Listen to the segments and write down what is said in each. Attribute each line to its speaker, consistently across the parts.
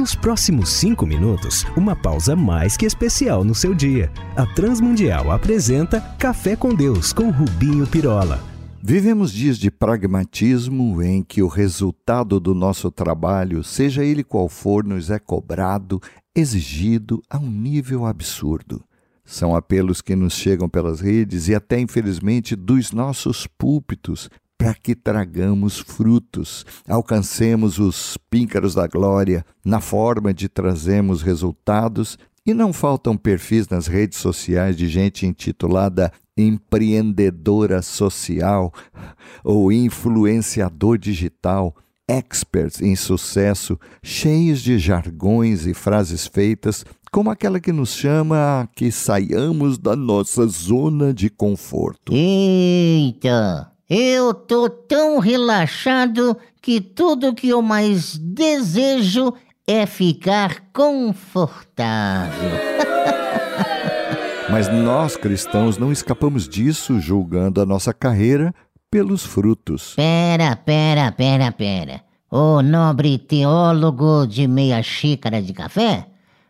Speaker 1: Nos próximos cinco minutos, uma pausa mais que especial no seu dia. A Transmundial apresenta Café com Deus com Rubinho Pirola.
Speaker 2: Vivemos dias de pragmatismo em que o resultado do nosso trabalho, seja ele qual for, nos é cobrado, exigido a um nível absurdo. São apelos que nos chegam pelas redes e até, infelizmente, dos nossos púlpitos para que tragamos frutos, alcancemos os píncaros da glória na forma de trazermos resultados. E não faltam perfis nas redes sociais de gente intitulada empreendedora social ou influenciador digital, experts em sucesso, cheios de jargões e frases feitas, como aquela que nos chama a que saiamos da nossa zona de conforto.
Speaker 3: Eita! Eu tô tão relaxado que tudo que eu mais desejo é ficar confortável.
Speaker 2: Mas nós cristãos não escapamos disso julgando a nossa carreira pelos frutos.
Speaker 3: Pera, pera, pera, pera. O nobre teólogo de meia xícara de café?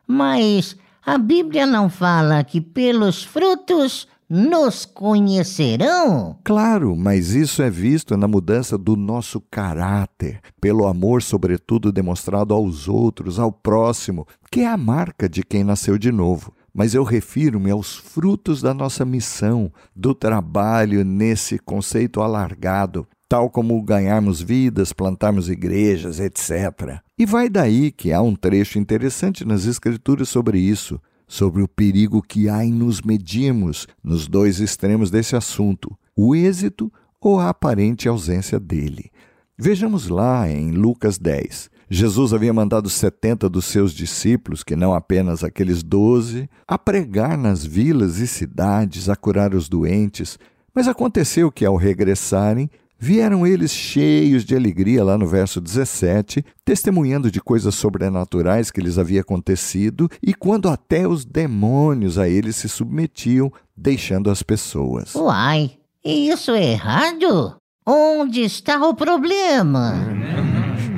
Speaker 3: Mas a Bíblia não fala que pelos frutos nos conhecerão?
Speaker 2: Claro, mas isso é visto na mudança do nosso caráter, pelo amor, sobretudo, demonstrado aos outros, ao próximo, que é a marca de quem nasceu de novo. Mas eu refiro-me aos frutos da nossa missão, do trabalho nesse conceito alargado, tal como ganharmos vidas, plantarmos igrejas, etc. E vai daí que há um trecho interessante nas Escrituras sobre isso sobre o perigo que há em nos medirmos nos dois extremos desse assunto, o êxito ou a aparente ausência dele. Vejamos lá em Lucas 10. Jesus havia mandado setenta dos seus discípulos, que não apenas aqueles doze, a pregar nas vilas e cidades, a curar os doentes. Mas aconteceu que, ao regressarem, Vieram eles cheios de alegria, lá no verso 17, testemunhando de coisas sobrenaturais que lhes havia acontecido, e quando até os demônios a eles se submetiam, deixando as pessoas.
Speaker 3: Uai, isso é errado? Onde está o problema?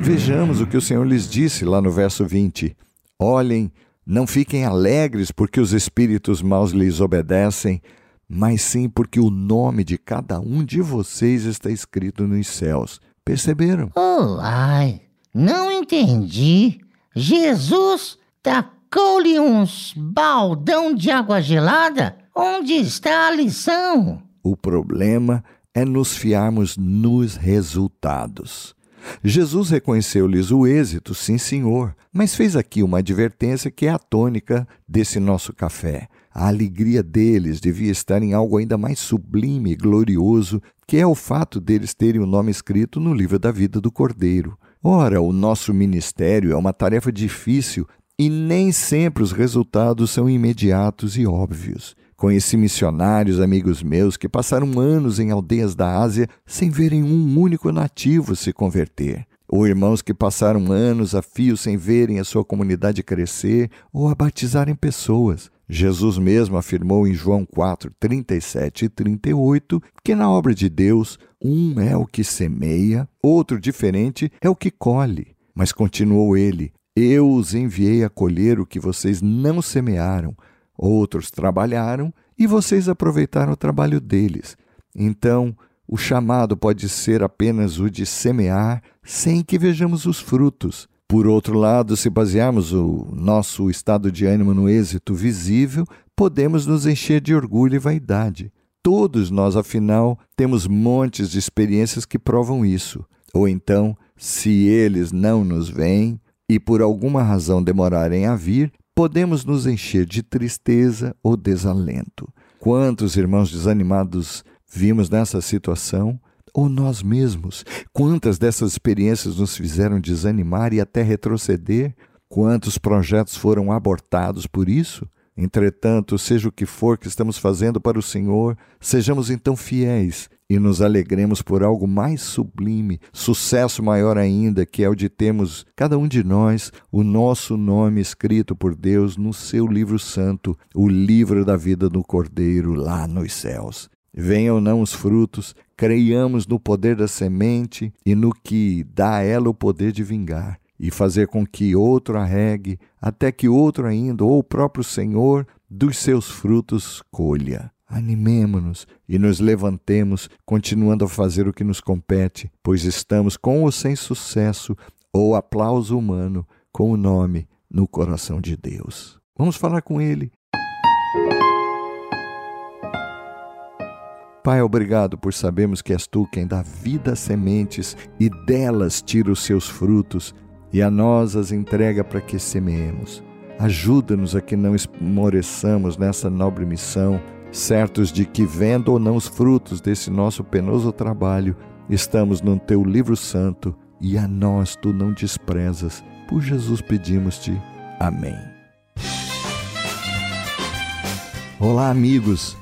Speaker 2: Vejamos o que o Senhor lhes disse lá no verso 20. Olhem, não fiquem alegres porque os espíritos maus lhes obedecem mas sim porque o nome de cada um de vocês está escrito nos céus. Perceberam?
Speaker 3: Oh, ai, não entendi. Jesus tacou-lhe uns baldão de água gelada? Onde está a lição?
Speaker 2: O problema é nos fiarmos nos resultados. Jesus reconheceu-lhes o êxito, sim, senhor, mas fez aqui uma advertência que é a tônica desse nosso café. A alegria deles devia estar em algo ainda mais sublime e glorioso, que é o fato deles terem o nome escrito no livro da vida do Cordeiro. Ora, o nosso ministério é uma tarefa difícil e nem sempre os resultados são imediatos e óbvios. Conheci missionários, amigos meus, que passaram anos em aldeias da Ásia sem verem um único nativo se converter. Ou irmãos que passaram anos a fio sem verem a sua comunidade crescer ou a batizarem pessoas. Jesus mesmo afirmou em João 4, 37 e 38 que na obra de Deus, um é o que semeia, outro diferente é o que colhe. Mas continuou ele: Eu os enviei a colher o que vocês não semearam, outros trabalharam e vocês aproveitaram o trabalho deles. Então, o chamado pode ser apenas o de semear sem que vejamos os frutos. Por outro lado, se basearmos o nosso estado de ânimo no êxito visível, podemos nos encher de orgulho e vaidade. Todos nós, afinal, temos montes de experiências que provam isso. Ou então, se eles não nos veem e por alguma razão demorarem a vir, podemos nos encher de tristeza ou desalento. Quantos irmãos desanimados vimos nessa situação? Ou nós mesmos. Quantas dessas experiências nos fizeram desanimar e até retroceder? Quantos projetos foram abortados por isso? Entretanto, seja o que for que estamos fazendo para o Senhor, sejamos então fiéis e nos alegremos por algo mais sublime, sucesso maior ainda, que é o de termos, cada um de nós, o nosso nome escrito por Deus no seu livro santo, o livro da vida do Cordeiro lá nos céus. Venham ou não os frutos, creiamos no poder da semente e no que dá a ela o poder de vingar. e fazer com que outro arregue, até que outro ainda, ou o próprio Senhor, dos seus frutos colha. Animemo-nos e nos levantemos, continuando a fazer o que nos compete, pois estamos com ou sem sucesso ou aplauso humano, com o nome no coração de Deus. Vamos falar com Ele. Pai, obrigado por sabermos que és tu quem dá vida às sementes e delas tira os seus frutos e a nós as entrega para que semeemos. Ajuda-nos a que não esmoreçamos nessa nobre missão, certos de que, vendo ou não os frutos desse nosso penoso trabalho, estamos no teu livro santo e a nós tu não desprezas. Por Jesus pedimos-te. Amém. Olá, amigos.